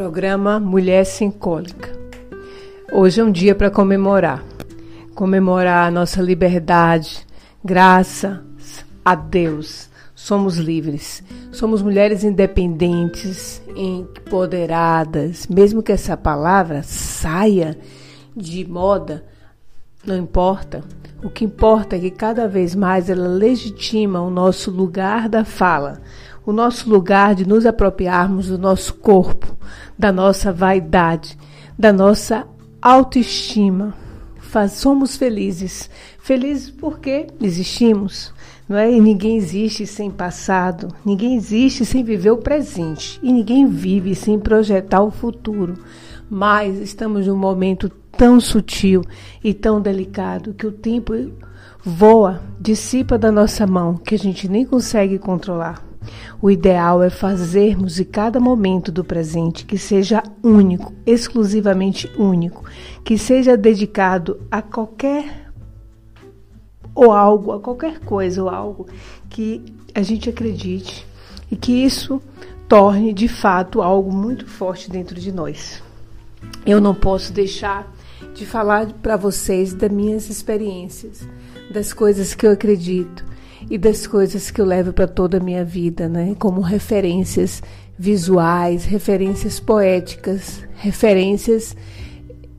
Programa Mulher Sem Cólica. Hoje é um dia para comemorar. Comemorar a nossa liberdade, graças a Deus. Somos livres. Somos mulheres independentes, empoderadas. Mesmo que essa palavra saia de moda, não importa. O que importa é que cada vez mais ela legitima o nosso lugar da fala, o nosso lugar de nos apropriarmos do nosso corpo, da nossa vaidade, da nossa autoestima. Faz, somos felizes. Felizes porque existimos. Não é? E ninguém existe sem passado, ninguém existe sem viver o presente, e ninguém vive sem projetar o futuro. Mas estamos num momento tão sutil e tão delicado que o tempo voa, dissipa da nossa mão, que a gente nem consegue controlar. O ideal é fazermos de cada momento do presente que seja único, exclusivamente único, que seja dedicado a qualquer ou algo, a qualquer coisa ou algo que a gente acredite e que isso torne de fato algo muito forte dentro de nós. Eu não posso deixar de falar para vocês das minhas experiências, das coisas que eu acredito e das coisas que eu levo para toda a minha vida, né? Como referências visuais, referências poéticas, referências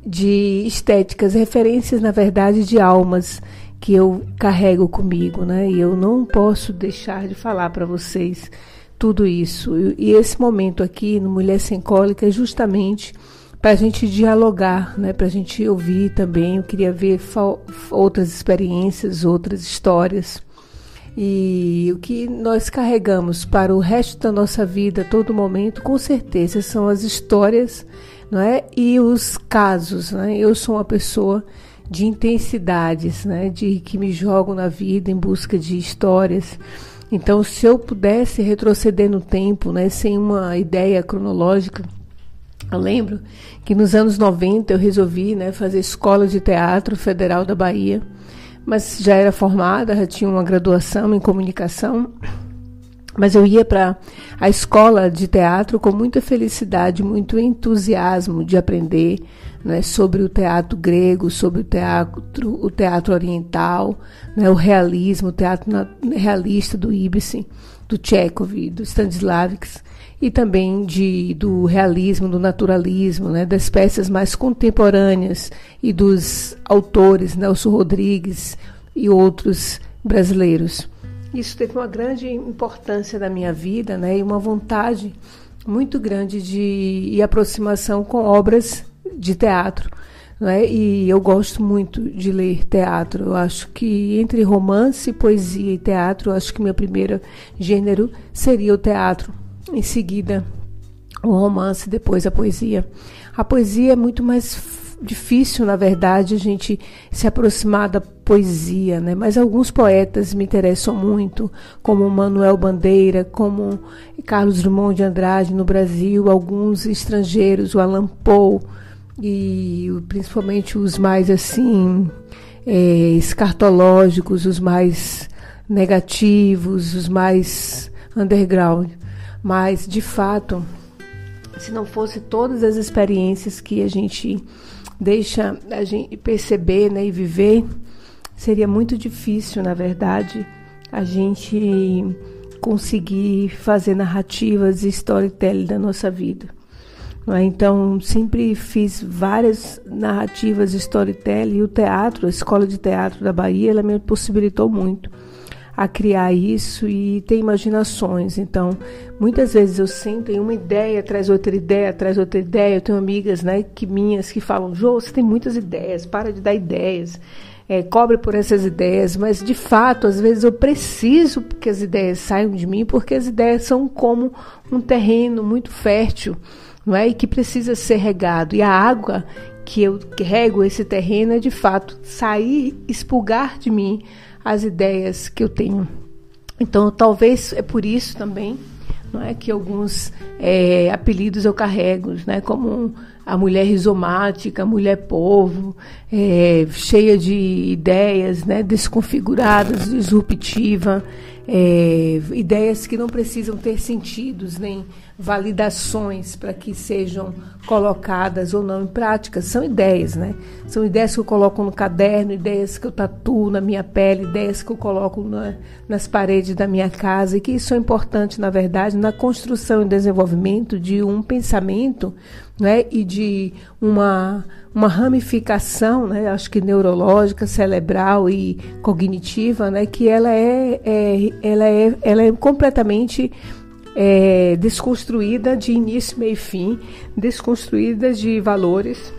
de estéticas, referências, na verdade, de almas que eu carrego comigo, né? E eu não posso deixar de falar para vocês tudo isso. E esse momento aqui no Mulher Sem Cólica é justamente para a gente dialogar, né? para a gente ouvir também. Eu queria ver outras experiências, outras histórias. E o que nós carregamos para o resto da nossa vida, todo momento, com certeza são as histórias não é? e os casos. Né? Eu sou uma pessoa de intensidades, né? de que me jogo na vida em busca de histórias. Então, se eu pudesse retroceder no tempo, né, sem uma ideia cronológica, eu lembro que nos anos 90 eu resolvi né, fazer escola de teatro federal da Bahia, mas já era formada, já tinha uma graduação em comunicação. Mas eu ia para a escola de teatro com muita felicidade, muito entusiasmo de aprender né, sobre o teatro grego, sobre o teatro, o teatro oriental, né, o realismo, o teatro realista do Ibsen, do Chekhov, do Stanislavski e também de, do realismo, do naturalismo, né, das peças mais contemporâneas e dos autores, Nelson Rodrigues e outros brasileiros. Isso teve uma grande importância na minha vida né, e uma vontade muito grande de e aproximação com obras de teatro. Né? E eu gosto muito de ler teatro. Eu acho que entre romance, poesia e teatro, eu acho que meu primeiro gênero seria o teatro em seguida o romance, depois a poesia. A poesia é muito mais difícil, na verdade, a gente se aproximar da poesia, né? Mas alguns poetas me interessam muito, como Manuel Bandeira, como Carlos Drummond de Andrade no Brasil, alguns estrangeiros, o Allan Poe e principalmente os mais assim é, escartológicos, os mais negativos, os mais underground. Mas, de fato, se não fosse todas as experiências que a gente deixa a gente perceber né, e viver, seria muito difícil, na verdade, a gente conseguir fazer narrativas e storytelling da nossa vida. É? Então, sempre fiz várias narrativas, storytelling, e o teatro, a escola de teatro da Bahia, ela me possibilitou muito a criar isso e ter imaginações. Então, muitas vezes eu sinto em uma ideia, traz outra ideia, traz outra ideia. Eu tenho amigas, né, que minhas que falam: "Jô, você tem muitas ideias, para de dar ideias". É, cobre por essas ideias, mas de fato, às vezes eu preciso que as ideias saiam de mim, porque as ideias são como um terreno muito fértil, não é? E que precisa ser regado. E a água que eu rego esse terreno é de fato sair, expulgar de mim as ideias que eu tenho. Então, talvez é por isso também não é que alguns é, apelidos eu carrego, né, como a mulher rizomática, a mulher povo, é, cheia de ideias, né, desconfiguradas, disruptiva, é, ideias que não precisam ter sentidos nem validações para que sejam colocadas ou não em prática. São ideias, né? São ideias que eu coloco no caderno, ideias que eu tatuo na minha pele, ideias que eu coloco na, nas paredes da minha casa e que isso é importante, na verdade, na construção e desenvolvimento de um pensamento né, e de uma, uma ramificação, né, acho que neurológica, cerebral e cognitiva, né, que ela é, é ela é, ela é completamente é, desconstruída de início, meio e fim, desconstruída de valores,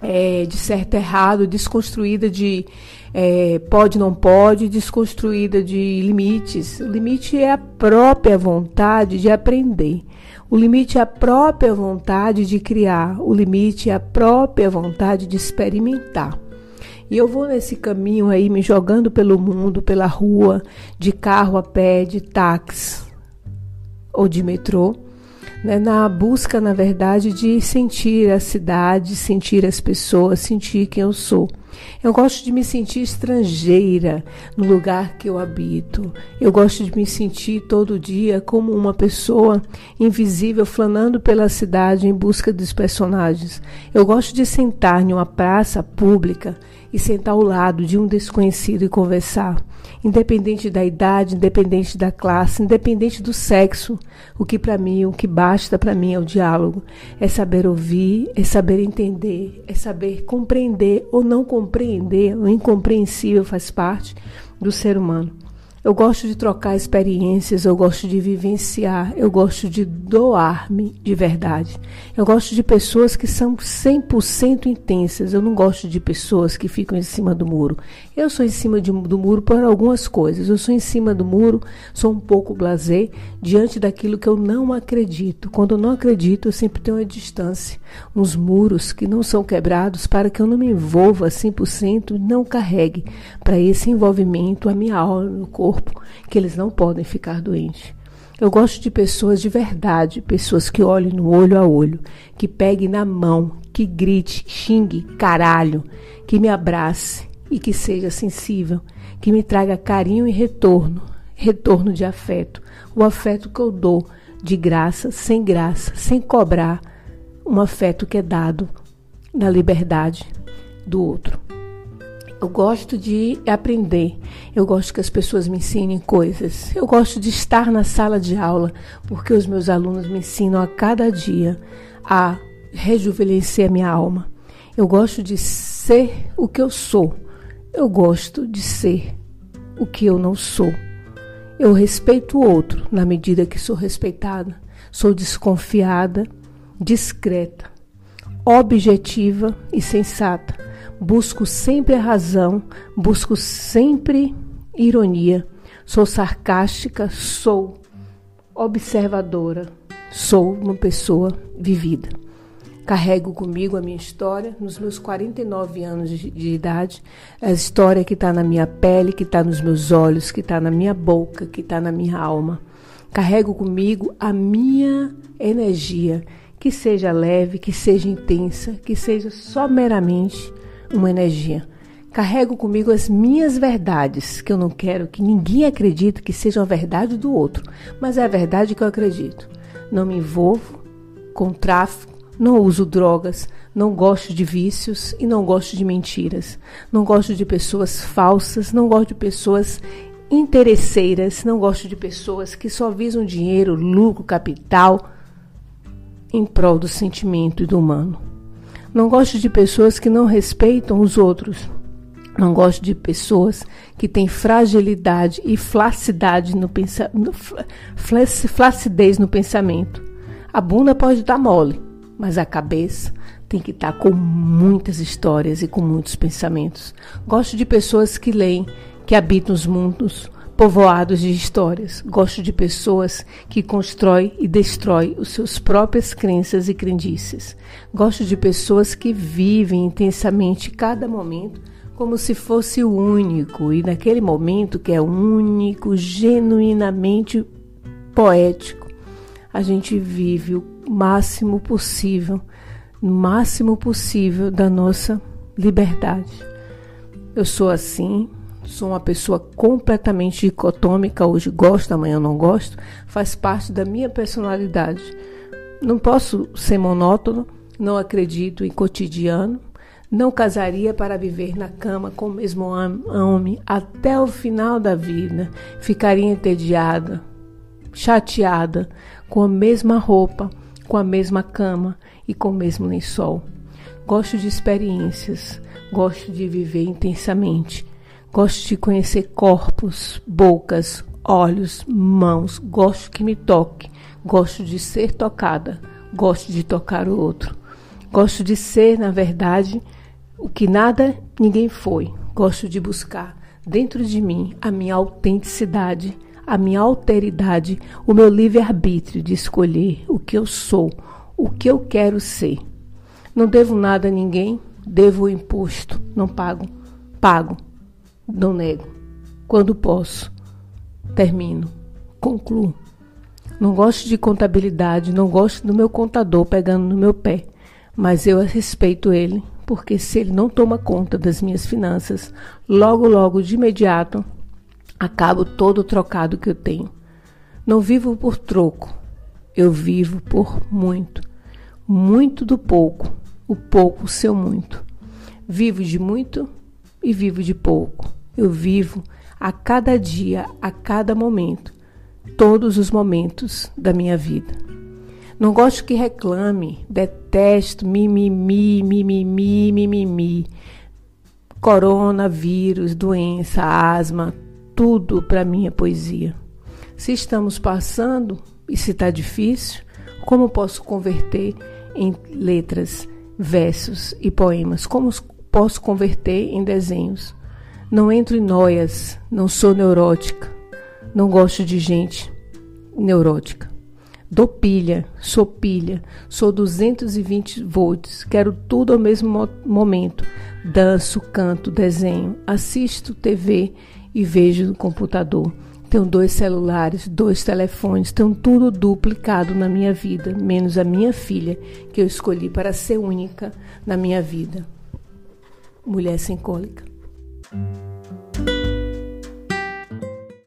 é, de certo e errado, desconstruída de é, pode, não pode, desconstruída de limites. O limite é a própria vontade de aprender. O limite é a própria vontade de criar. O limite é a própria vontade de experimentar. E eu vou nesse caminho aí, me jogando pelo mundo, pela rua, de carro a pé, de táxi, ou de metrô, né, na busca, na verdade, de sentir a cidade, sentir as pessoas, sentir quem eu sou. Eu gosto de me sentir estrangeira no lugar que eu habito. Eu gosto de me sentir todo dia como uma pessoa invisível flanando pela cidade em busca dos personagens. Eu gosto de sentar em uma praça pública e sentar ao lado de um desconhecido e conversar independente da idade, independente da classe, independente do sexo. O que para mim, o que basta para mim é o diálogo, é saber ouvir, é saber entender, é saber compreender ou não compreender, o incompreensível faz parte do ser humano. Eu gosto de trocar experiências, eu gosto de vivenciar, eu gosto de doar-me de verdade. Eu gosto de pessoas que são 100% intensas. Eu não gosto de pessoas que ficam em cima do muro. Eu sou em cima de, do muro por algumas coisas. Eu sou em cima do muro, sou um pouco blasé diante daquilo que eu não acredito. Quando eu não acredito, eu sempre tenho uma distância, uns muros que não são quebrados para que eu não me envolva 100%, não carregue para esse envolvimento a minha alma, corpo corpo que eles não podem ficar doentes. Eu gosto de pessoas de verdade, pessoas que olhem no olho a olho, que peguem na mão, que grite, xingue, caralho, que me abrace e que seja sensível, que me traga carinho e retorno, retorno de afeto, o afeto que eu dou de graça, sem graça, sem cobrar, um afeto que é dado na liberdade do outro. Eu gosto de aprender. Eu gosto que as pessoas me ensinem coisas. Eu gosto de estar na sala de aula, porque os meus alunos me ensinam a cada dia a rejuvenescer a minha alma. Eu gosto de ser o que eu sou. Eu gosto de ser o que eu não sou. Eu respeito o outro na medida que sou respeitada. Sou desconfiada, discreta, objetiva e sensata busco sempre a razão, busco sempre ironia. Sou sarcástica, sou observadora, sou uma pessoa vivida. Carrego comigo a minha história nos meus 49 anos de, de idade, a história que está na minha pele, que está nos meus olhos, que está na minha boca, que está na minha alma. Carrego comigo a minha energia, que seja leve, que seja intensa, que seja só meramente uma energia. Carrego comigo as minhas verdades, que eu não quero que ninguém acredite que sejam a verdade do outro, mas é a verdade que eu acredito. Não me envolvo com tráfico, não uso drogas, não gosto de vícios e não gosto de mentiras. Não gosto de pessoas falsas, não gosto de pessoas interesseiras, não gosto de pessoas que só visam dinheiro, lucro, capital em prol do sentimento e do humano. Não gosto de pessoas que não respeitam os outros. Não gosto de pessoas que têm fragilidade e flacidade no pensamento, flacidez no pensamento. A bunda pode estar mole, mas a cabeça tem que estar com muitas histórias e com muitos pensamentos. Gosto de pessoas que leem, que habitam os mundos, povoados de histórias. Gosto de pessoas que constroem e destroem os seus próprias crenças e crendices. Gosto de pessoas que vivem intensamente cada momento como se fosse o único e naquele momento que é único, genuinamente poético, a gente vive o máximo possível no máximo possível da nossa liberdade. Eu sou assim, sou uma pessoa completamente dicotômica, hoje gosto, amanhã não gosto, faz parte da minha personalidade. Não posso ser monótono, não acredito em cotidiano, não casaria para viver na cama com o mesmo homem até o final da vida. Ficaria entediada, chateada, com a mesma roupa, com a mesma cama e com o mesmo lençol. Gosto de experiências, gosto de viver intensamente, gosto de conhecer corpos, bocas, olhos, mãos, gosto que me toque, gosto de ser tocada, gosto de tocar o outro. Gosto de ser, na verdade, o que nada ninguém foi. Gosto de buscar dentro de mim a minha autenticidade, a minha alteridade, o meu livre-arbítrio de escolher o que eu sou, o que eu quero ser. Não devo nada a ninguém, devo o imposto, não pago, pago, não nego. Quando posso, termino, concluo. Não gosto de contabilidade, não gosto do meu contador pegando no meu pé, mas eu respeito ele porque se ele não toma conta das minhas finanças, logo, logo, de imediato, acabo todo o trocado que eu tenho. Não vivo por troco, eu vivo por muito. Muito do pouco, o pouco seu muito. Vivo de muito e vivo de pouco. Eu vivo a cada dia, a cada momento, todos os momentos da minha vida. Não gosto que reclame, detesto mimimi, mimimi, mimimi. Coronavírus, doença, asma, tudo para é poesia. Se estamos passando e se está difícil, como posso converter em letras, versos e poemas? Como posso converter em desenhos? Não entro em noias, não sou neurótica, não gosto de gente neurótica. Dou pilha, sou pilha, sou 220 volts, quero tudo ao mesmo momento. Danço, canto, desenho, assisto TV e vejo no computador. Tenho dois celulares, dois telefones, tenho tudo duplicado na minha vida, menos a minha filha, que eu escolhi para ser única na minha vida. Mulher sem cólica.